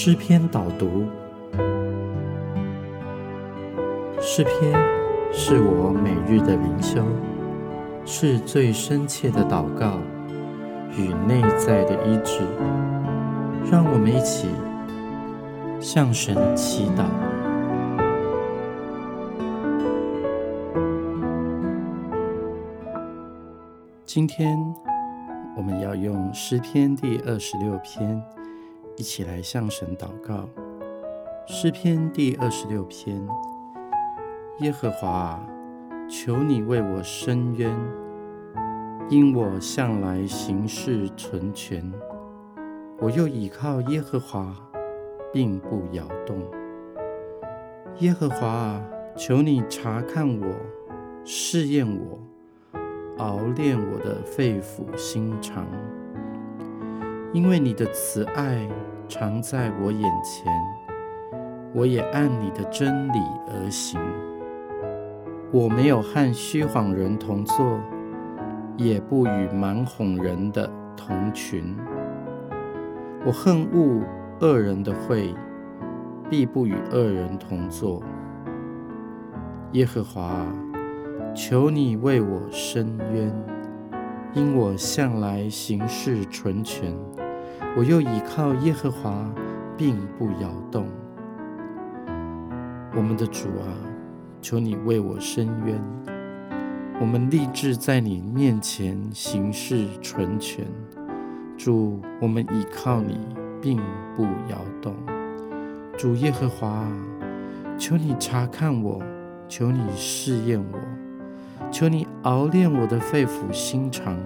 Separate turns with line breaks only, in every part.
诗篇导读。诗篇是我每日的灵修，是最深切的祷告与内在的医治。让我们一起向神祈祷。今天我们要用诗篇第二十六篇。一起来向神祷告。诗篇第二十六篇：耶和华，求你为我伸冤，因我向来行事存全。我又倚靠耶和华，并不摇动。耶和华，求你查看我，试验我，熬炼我的肺腑心肠。因为你的慈爱常在我眼前，我也按你的真理而行。我没有和虚谎人同坐，也不与蛮哄人的同群。我恨恶恶人的会，必不与恶人同坐。耶和华，求你为我伸冤，因我向来行事纯全。我又倚靠耶和华，并不摇动。我们的主啊，求你为我伸冤。我们立志在你面前行事纯全。主，我们倚靠你，并不摇动。主耶和华，求你查看我，求你试验我，求你熬炼我的肺腑心肠，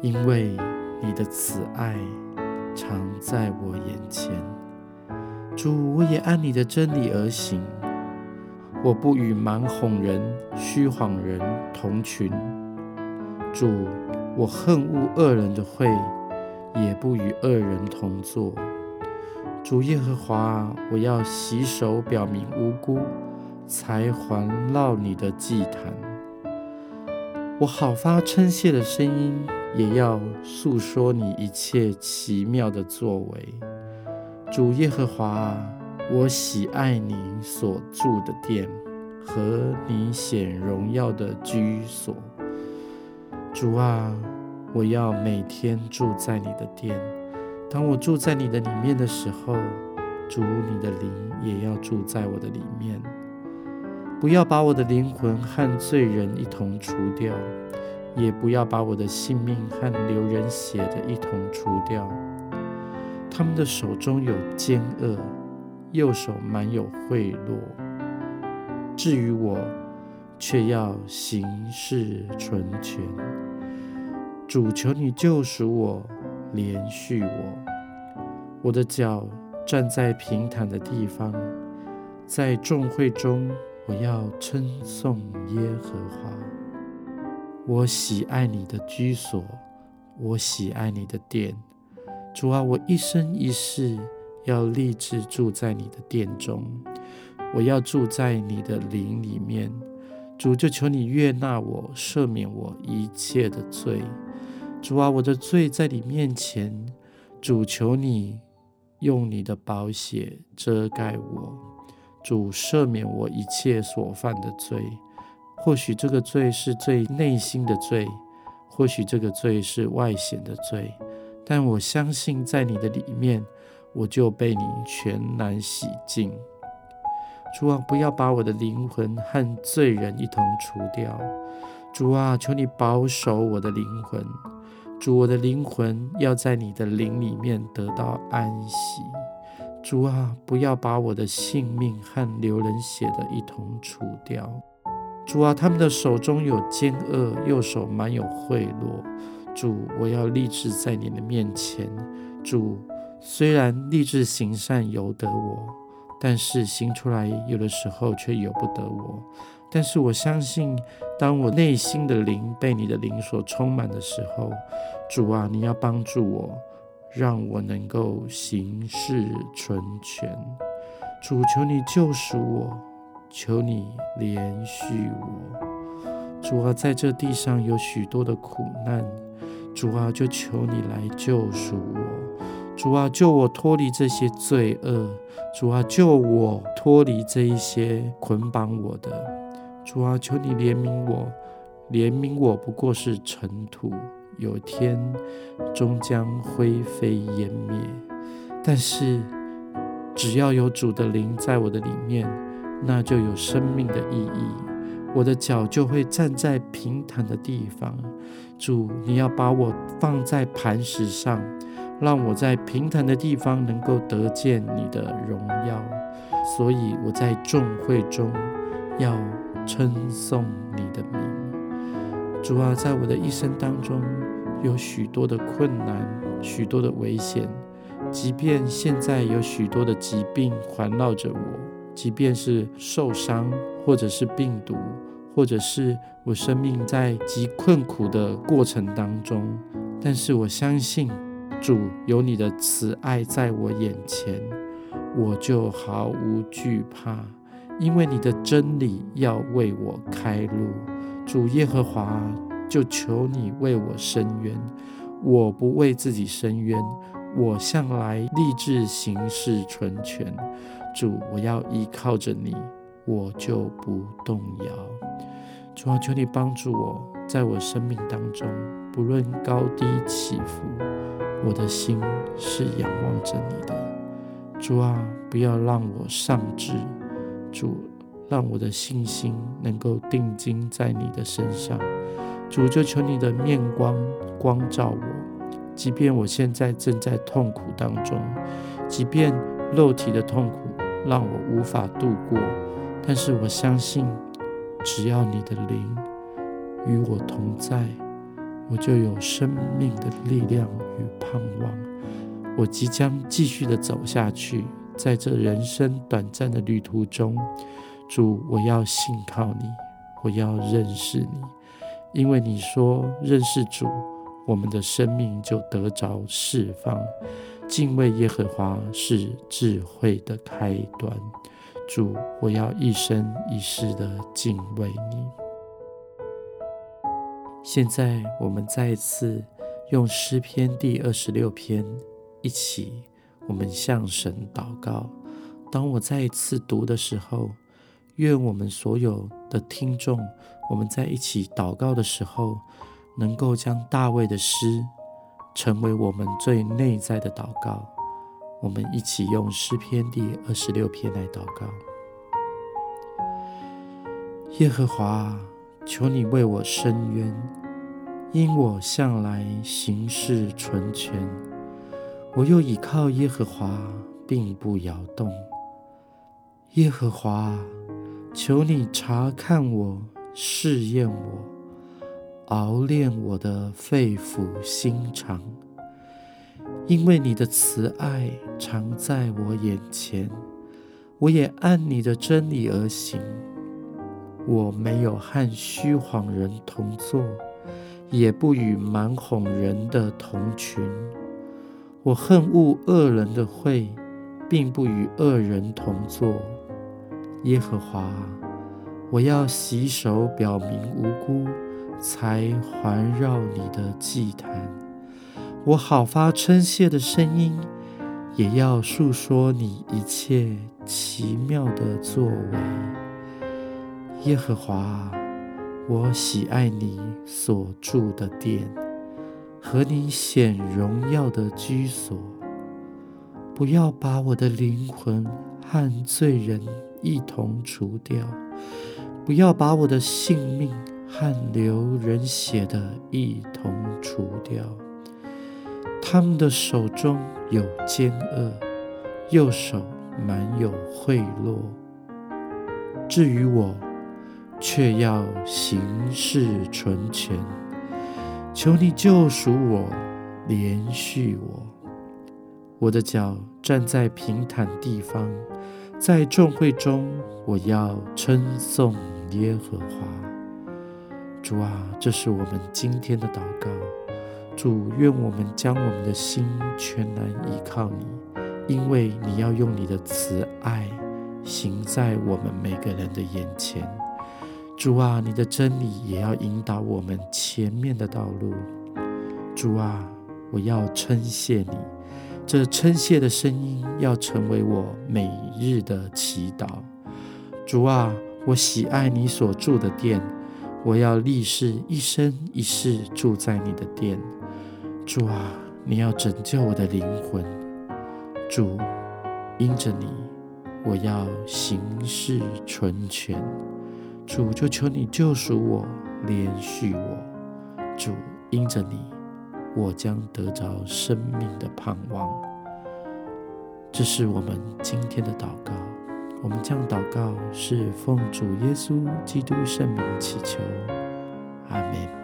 因为。你的慈爱常在我眼前，主，我也按你的真理而行。我不与蛮哄人、虚谎人同群。主，我恨恶恶人的会，也不与恶人同坐。主耶和华，我要洗手表明无辜，才环绕你的祭坛。我好发称谢的声音。也要诉说你一切奇妙的作为，主耶和华，我喜爱你所住的殿和你显荣耀的居所。主啊，我要每天住在你的殿。当我住在你的里面的时候，主你的灵也要住在我的里面。不要把我的灵魂和罪人一同除掉。也不要把我的性命和流人血的一同除掉。他们的手中有奸恶，右手满有贿赂。至于我，却要行事纯全。主求你救赎我，连续我。我的脚站在平坦的地方，在众会中，我要称颂耶和华。我喜爱你的居所，我喜爱你的殿，主啊，我一生一世要立志住在你的殿中，我要住在你的灵里面。主就求你悦纳我，赦免我一切的罪。主啊，我的罪在你面前，主求你用你的宝血遮盖我，主赦免我一切所犯的罪。或许这个罪是最内心的罪，或许这个罪是外显的罪，但我相信在你的里面，我就被你全然洗净。主啊，不要把我的灵魂和罪人一同除掉。主啊，求你保守我的灵魂。主，我的灵魂要在你的灵里面得到安息。主啊，不要把我的性命和流人血的一同除掉。主啊，他们的手中有奸恶，右手满有贿赂。主，我要立志在你的面前。主，虽然立志行善由得我，但是行出来有的时候却由不得我。但是我相信，当我内心的灵被你的灵所充满的时候，主啊，你要帮助我，让我能够行事纯全。主，求你救赎我。求你怜恤我，主啊，在这地上有许多的苦难，主啊，就求你来救赎我，主啊，救我脱离这些罪恶；主啊，救我脱离这一些捆绑我的；主啊，求你怜悯我，怜悯我不过是尘土，有天终将灰飞烟灭。但是，只要有主的灵在我的里面，那就有生命的意义。我的脚就会站在平坦的地方。主，你要把我放在磐石上。让我在平坦的地方能够得见你的荣耀，所以我在众会中要称颂你的名。主啊，在我的一生当中有许多的困难，许多的危险，即便现在有许多的疾病环绕着我，即便是受伤，或者是病毒，或者是我生命在极困苦的过程当中，但是我相信。主有你的慈爱在我眼前，我就毫无惧怕，因为你的真理要为我开路。主耶和华，就求你为我伸冤，我不为自己伸冤，我向来立志行事纯全。主，我要依靠着你，我就不动摇。主啊，求你帮助我，在我生命当中，不论高低起伏。我的心是仰望着你的，主啊，不要让我丧志，主，让我的信心能够定睛在你的身上。主，就求你的面光光照我，即便我现在正在痛苦当中，即便肉体的痛苦让我无法度过，但是我相信，只要你的灵与我同在。我就有生命的力量与盼望，我即将继续的走下去，在这人生短暂的旅途中，主，我要信靠你，我要认识你，因为你说认识主，我们的生命就得着释放。敬畏耶和华是智慧的开端，主，我要一生一世的敬畏你。现在我们再一次用诗篇第二十六篇一起，我们向神祷告。当我再一次读的时候，愿我们所有的听众，我们在一起祷告的时候，能够将大卫的诗成为我们最内在的祷告。我们一起用诗篇第二十六篇来祷告：耶和华。求你为我伸冤，因我向来行事纯全，我又倚靠耶和华，并不摇动。耶和华，求你查看我，试验我，熬炼我的肺腑心肠，因为你的慈爱常在我眼前，我也按你的真理而行。我没有和虚谎人同坐，也不与蛮哄人的同群。我恨恶恶人的会，并不与恶人同坐。耶和华，我要洗手表明无辜，才环绕你的祭坛。我好发称谢的声音，也要述说你一切奇妙的作为。耶和华，我喜爱你所住的殿和你显荣耀的居所。不要把我的灵魂和罪人一同除掉，不要把我的性命和流人血的一同除掉。他们的手中有奸恶，右手满有贿赂。至于我，却要行事纯全，求你救赎我，连续我。我的脚站在平坦地方，在众会中，我要称颂耶和华。主啊，这是我们今天的祷告。主，愿我们将我们的心全然依靠你，因为你要用你的慈爱行在我们每个人的眼前。主啊，你的真理也要引导我们前面的道路。主啊，我要称谢你，这称谢的声音要成为我每日的祈祷。主啊，我喜爱你所住的殿，我要立誓一生一世住在你的殿。主啊，你要拯救我的灵魂。主，因着你，我要行事纯全。主，就求你救赎我，连续我。主，因着你，我将得着生命的盼望。这是我们今天的祷告。我们将祷告是奉主耶稣基督圣名祈求，阿门。